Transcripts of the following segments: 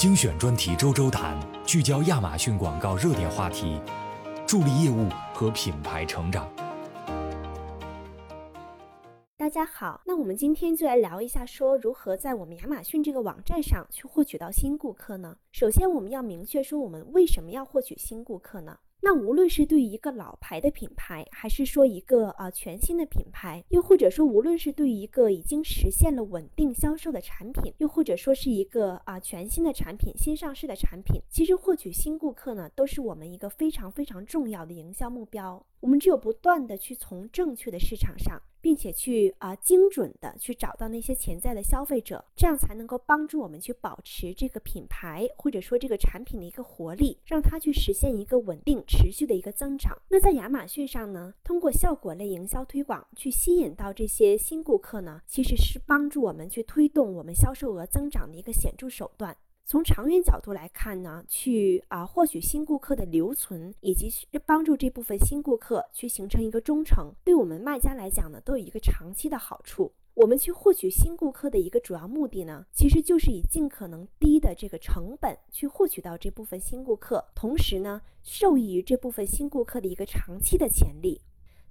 精选专题周周谈，聚焦亚马逊广告热点话题，助力业务和品牌成长。大家好，那我们今天就来聊一下，说如何在我们亚马逊这个网站上去获取到新顾客呢？首先，我们要明确说，我们为什么要获取新顾客呢？那无论是对于一个老牌的品牌，还是说一个啊全新的品牌，又或者说无论是对于一个已经实现了稳定销售的产品，又或者说是一个啊全新的产品、新上市的产品，其实获取新顾客呢，都是我们一个非常非常重要的营销目标。我们只有不断的去从正确的市场上。并且去啊精准的去找到那些潜在的消费者，这样才能够帮助我们去保持这个品牌或者说这个产品的一个活力，让它去实现一个稳定持续的一个增长。那在亚马逊上呢，通过效果类营销推广去吸引到这些新顾客呢，其实是帮助我们去推动我们销售额增长的一个显著手段。从长远角度来看呢，去啊获取新顾客的留存，以及帮助这部分新顾客去形成一个忠诚，对我们卖家来讲呢，都有一个长期的好处。我们去获取新顾客的一个主要目的呢，其实就是以尽可能低的这个成本去获取到这部分新顾客，同时呢，受益于这部分新顾客的一个长期的潜力。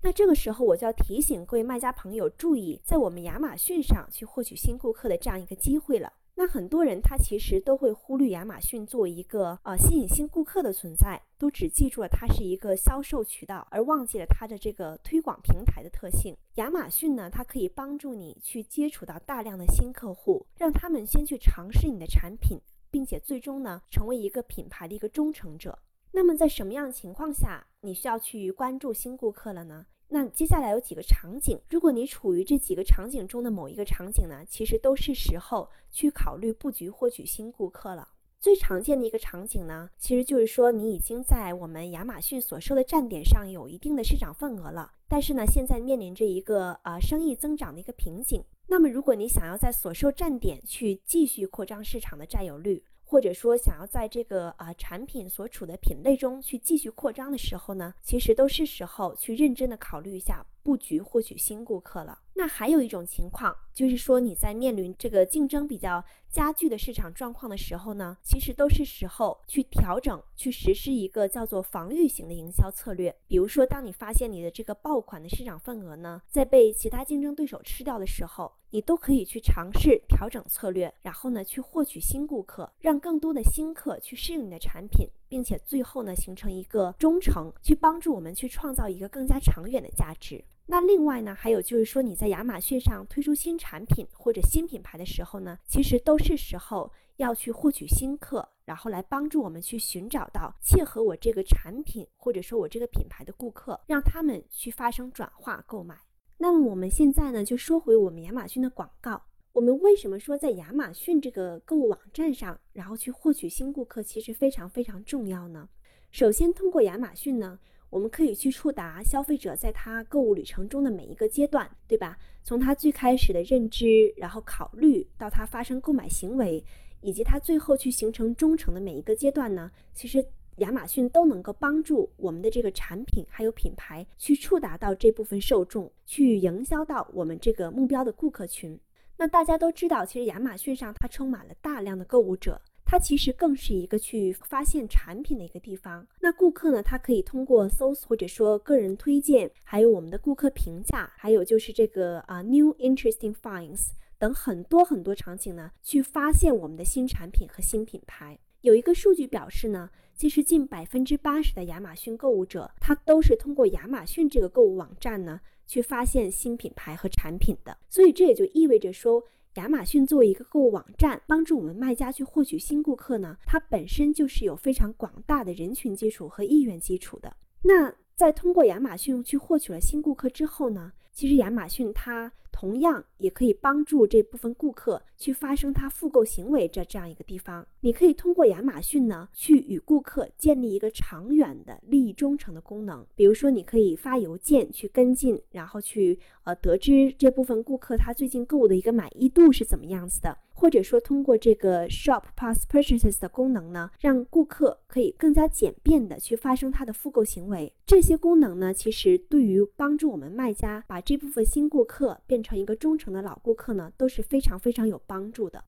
那这个时候，我就要提醒各位卖家朋友注意，在我们亚马逊上去获取新顾客的这样一个机会了。那很多人他其实都会忽略亚马逊作为一个呃吸引新顾客的存在，都只记住了它是一个销售渠道，而忘记了它的这个推广平台的特性。亚马逊呢，它可以帮助你去接触到大量的新客户，让他们先去尝试你的产品，并且最终呢成为一个品牌的一个忠诚者。那么在什么样的情况下你需要去关注新顾客了呢？那接下来有几个场景，如果你处于这几个场景中的某一个场景呢，其实都是时候去考虑布局获取新顾客了。最常见的一个场景呢，其实就是说你已经在我们亚马逊所售的站点上有一定的市场份额了，但是呢，现在面临着一个呃生意增长的一个瓶颈。那么如果你想要在所售站点去继续扩张市场的占有率，或者说想要在这个啊产品所处的品类中去继续扩张的时候呢，其实都是时候去认真的考虑一下布局获取新顾客了。那还有一种情况，就是说你在面临这个竞争比较加剧的市场状况的时候呢，其实都是时候去调整、去实施一个叫做防御型的营销策略。比如说，当你发现你的这个爆款的市场份额呢，在被其他竞争对手吃掉的时候，你都可以去尝试调整策略，然后呢，去获取新顾客，让更多的新客去适应你的产品，并且最后呢，形成一个忠诚，去帮助我们去创造一个更加长远的价值。那另外呢，还有就是说你在亚马逊上推出新产品或者新品牌的时候呢，其实都是时候要去获取新客，然后来帮助我们去寻找到切合我这个产品或者说我这个品牌的顾客，让他们去发生转化购买。那么我们现在呢，就说回我们亚马逊的广告，我们为什么说在亚马逊这个购物网站上，然后去获取新顾客，其实非常非常重要呢？首先，通过亚马逊呢。我们可以去触达消费者在他购物旅程中的每一个阶段，对吧？从他最开始的认知，然后考虑到他发生购买行为，以及他最后去形成忠诚的每一个阶段呢，其实亚马逊都能够帮助我们的这个产品还有品牌去触达到这部分受众，去营销到我们这个目标的顾客群。那大家都知道，其实亚马逊上它充满了大量的购物者。它其实更是一个去发现产品的一个地方。那顾客呢，他可以通过搜索或者说个人推荐，还有我们的顾客评价，还有就是这个啊 new interesting finds 等很多很多场景呢，去发现我们的新产品和新品牌。有一个数据表示呢，其实近百分之八十的亚马逊购物者，他都是通过亚马逊这个购物网站呢，去发现新品牌和产品的。所以这也就意味着说。亚马逊作为一个购物网站，帮助我们卖家去获取新顾客呢，它本身就是有非常广大的人群基础和意愿基础的。那在通过亚马逊去获取了新顾客之后呢，其实亚马逊它。同样也可以帮助这部分顾客去发生他复购行为这这样一个地方。你可以通过亚马逊呢，去与顾客建立一个长远的利益忠诚的功能。比如说，你可以发邮件去跟进，然后去呃得知这部分顾客他最近购物的一个满意度是怎么样子的。或者说，通过这个 Shop Past Purchases 的功能呢，让顾客可以更加简便的去发生他的复购行为。这些功能呢，其实对于帮助我们卖家把这部分新顾客变成一个忠诚的老顾客呢，都是非常非常有帮助的。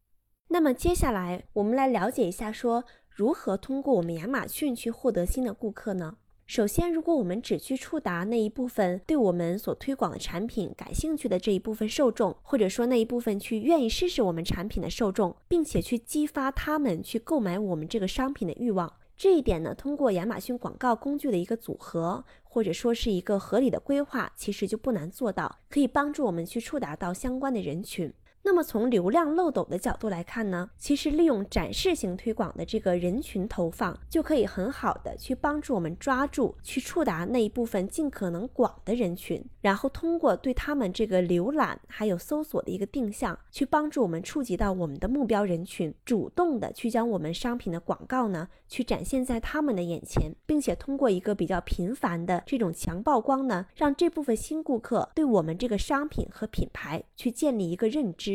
那么接下来我们来了解一下，说如何通过我们亚马逊去获得新的顾客呢？首先，如果我们只去触达那一部分对我们所推广的产品感兴趣的这一部分受众，或者说那一部分去愿意试试我们产品的受众，并且去激发他们去购买我们这个商品的欲望，这一点呢，通过亚马逊广告工具的一个组合，或者说是一个合理的规划，其实就不难做到，可以帮助我们去触达到相关的人群。那么从流量漏斗的角度来看呢，其实利用展示型推广的这个人群投放，就可以很好的去帮助我们抓住、去触达那一部分尽可能广的人群，然后通过对他们这个浏览还有搜索的一个定向，去帮助我们触及到我们的目标人群，主动的去将我们商品的广告呢，去展现在他们的眼前，并且通过一个比较频繁的这种强曝光呢，让这部分新顾客对我们这个商品和品牌去建立一个认知。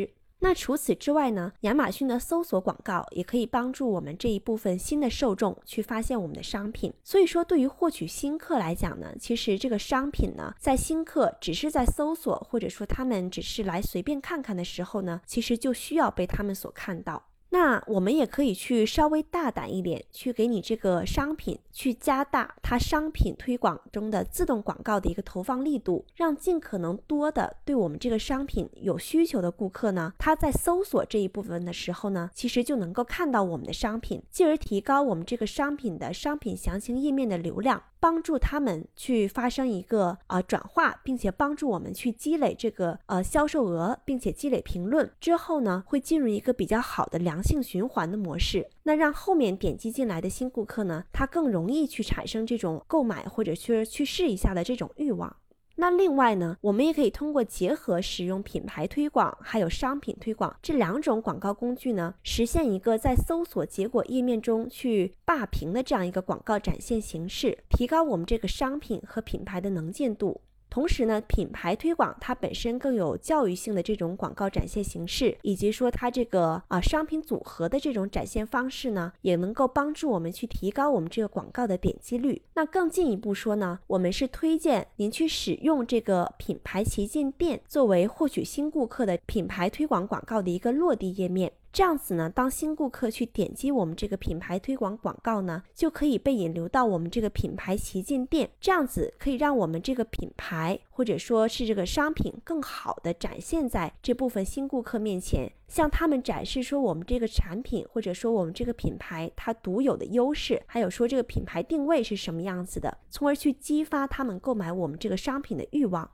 那除此之外呢？亚马逊的搜索广告也可以帮助我们这一部分新的受众去发现我们的商品。所以说，对于获取新客来讲呢，其实这个商品呢，在新客只是在搜索，或者说他们只是来随便看看的时候呢，其实就需要被他们所看到。那我们也可以去稍微大胆一点，去给你这个商品去加大它商品推广中的自动广告的一个投放力度，让尽可能多的对我们这个商品有需求的顾客呢，他在搜索这一部分的时候呢，其实就能够看到我们的商品，进而提高我们这个商品的商品详情页面的流量。帮助他们去发生一个呃转化，并且帮助我们去积累这个呃销售额，并且积累评论之后呢，会进入一个比较好的良性循环的模式。那让后面点击进来的新顾客呢，他更容易去产生这种购买或者去去试一下的这种欲望。那另外呢，我们也可以通过结合使用品牌推广还有商品推广这两种广告工具呢，实现一个在搜索结果页面中去霸屏的这样一个广告展现形式，提高我们这个商品和品牌的能见度。同时呢，品牌推广它本身更有教育性的这种广告展现形式，以及说它这个啊商品组合的这种展现方式呢，也能够帮助我们去提高我们这个广告的点击率。那更进一步说呢，我们是推荐您去使用这个品牌旗舰店作为获取新顾客的品牌推广广告的一个落地页面。这样子呢，当新顾客去点击我们这个品牌推广广告呢，就可以被引流到我们这个品牌旗舰店。这样子可以让我们这个品牌或者说是这个商品更好的展现在这部分新顾客面前，向他们展示说我们这个产品或者说我们这个品牌它独有的优势，还有说这个品牌定位是什么样子的，从而去激发他们购买我们这个商品的欲望。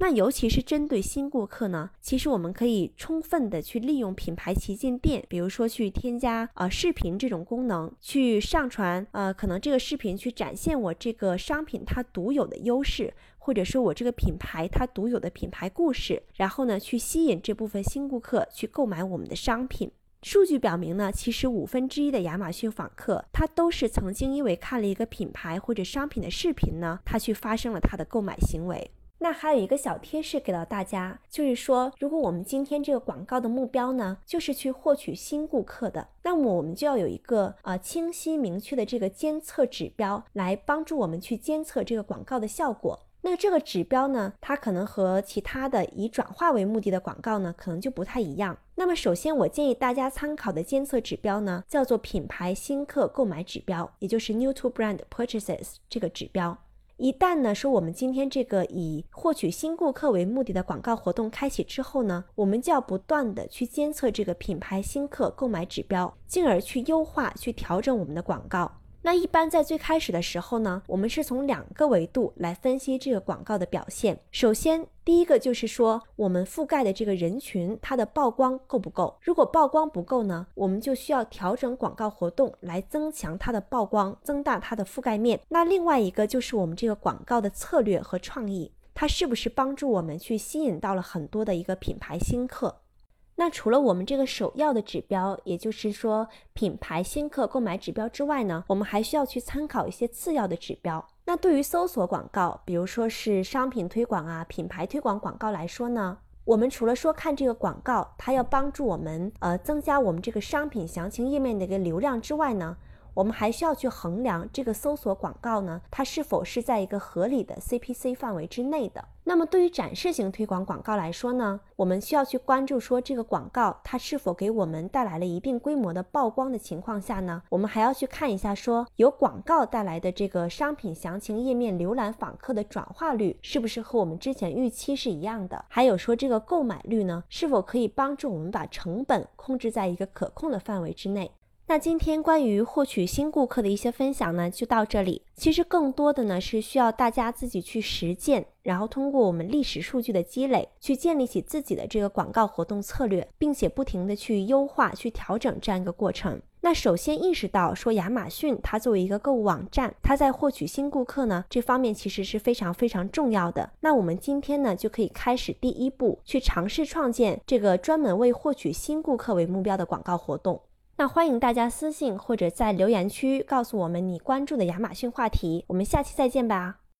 那尤其是针对新顾客呢，其实我们可以充分的去利用品牌旗舰店，比如说去添加呃视频这种功能，去上传呃可能这个视频去展现我这个商品它独有的优势，或者说我这个品牌它独有的品牌故事，然后呢去吸引这部分新顾客去购买我们的商品。数据表明呢，其实五分之一的亚马逊访客他都是曾经因为看了一个品牌或者商品的视频呢，他去发生了他的购买行为。那还有一个小贴士给到大家，就是说，如果我们今天这个广告的目标呢，就是去获取新顾客的，那么我们就要有一个呃清晰明确的这个监测指标，来帮助我们去监测这个广告的效果。那这个指标呢，它可能和其他的以转化为目的的广告呢，可能就不太一样。那么首先，我建议大家参考的监测指标呢，叫做品牌新客购买指标，也就是 New to Brand Purchases 这个指标。一旦呢说我们今天这个以获取新顾客为目的的广告活动开启之后呢，我们就要不断的去监测这个品牌新客购买指标，进而去优化、去调整我们的广告。那一般在最开始的时候呢，我们是从两个维度来分析这个广告的表现。首先，第一个就是说，我们覆盖的这个人群，它的曝光够不够？如果曝光不够呢，我们就需要调整广告活动来增强它的曝光，增大它的覆盖面。那另外一个就是我们这个广告的策略和创意，它是不是帮助我们去吸引到了很多的一个品牌新客？那除了我们这个首要的指标，也就是说品牌新客购买指标之外呢，我们还需要去参考一些次要的指标。那对于搜索广告，比如说是商品推广啊、品牌推广广告来说呢，我们除了说看这个广告，它要帮助我们呃增加我们这个商品详情页面的一个流量之外呢，我们还需要去衡量这个搜索广告呢，它是否是在一个合理的 CPC 范围之内的。那么对于展示型推广广告来说呢，我们需要去关注说这个广告它是否给我们带来了一定规模的曝光的情况下呢，我们还要去看一下说由广告带来的这个商品详情页面浏览访客的转化率是不是和我们之前预期是一样的，还有说这个购买率呢是否可以帮助我们把成本控制在一个可控的范围之内。那今天关于获取新顾客的一些分享呢，就到这里。其实更多的呢是需要大家自己去实践，然后通过我们历史数据的积累，去建立起自己的这个广告活动策略，并且不停的去优化、去调整这样一个过程。那首先意识到说，亚马逊它作为一个购物网站，它在获取新顾客呢这方面其实是非常非常重要的。那我们今天呢就可以开始第一步，去尝试创建这个专门为获取新顾客为目标的广告活动。那欢迎大家私信或者在留言区告诉我们你关注的亚马逊话题，我们下期再见吧。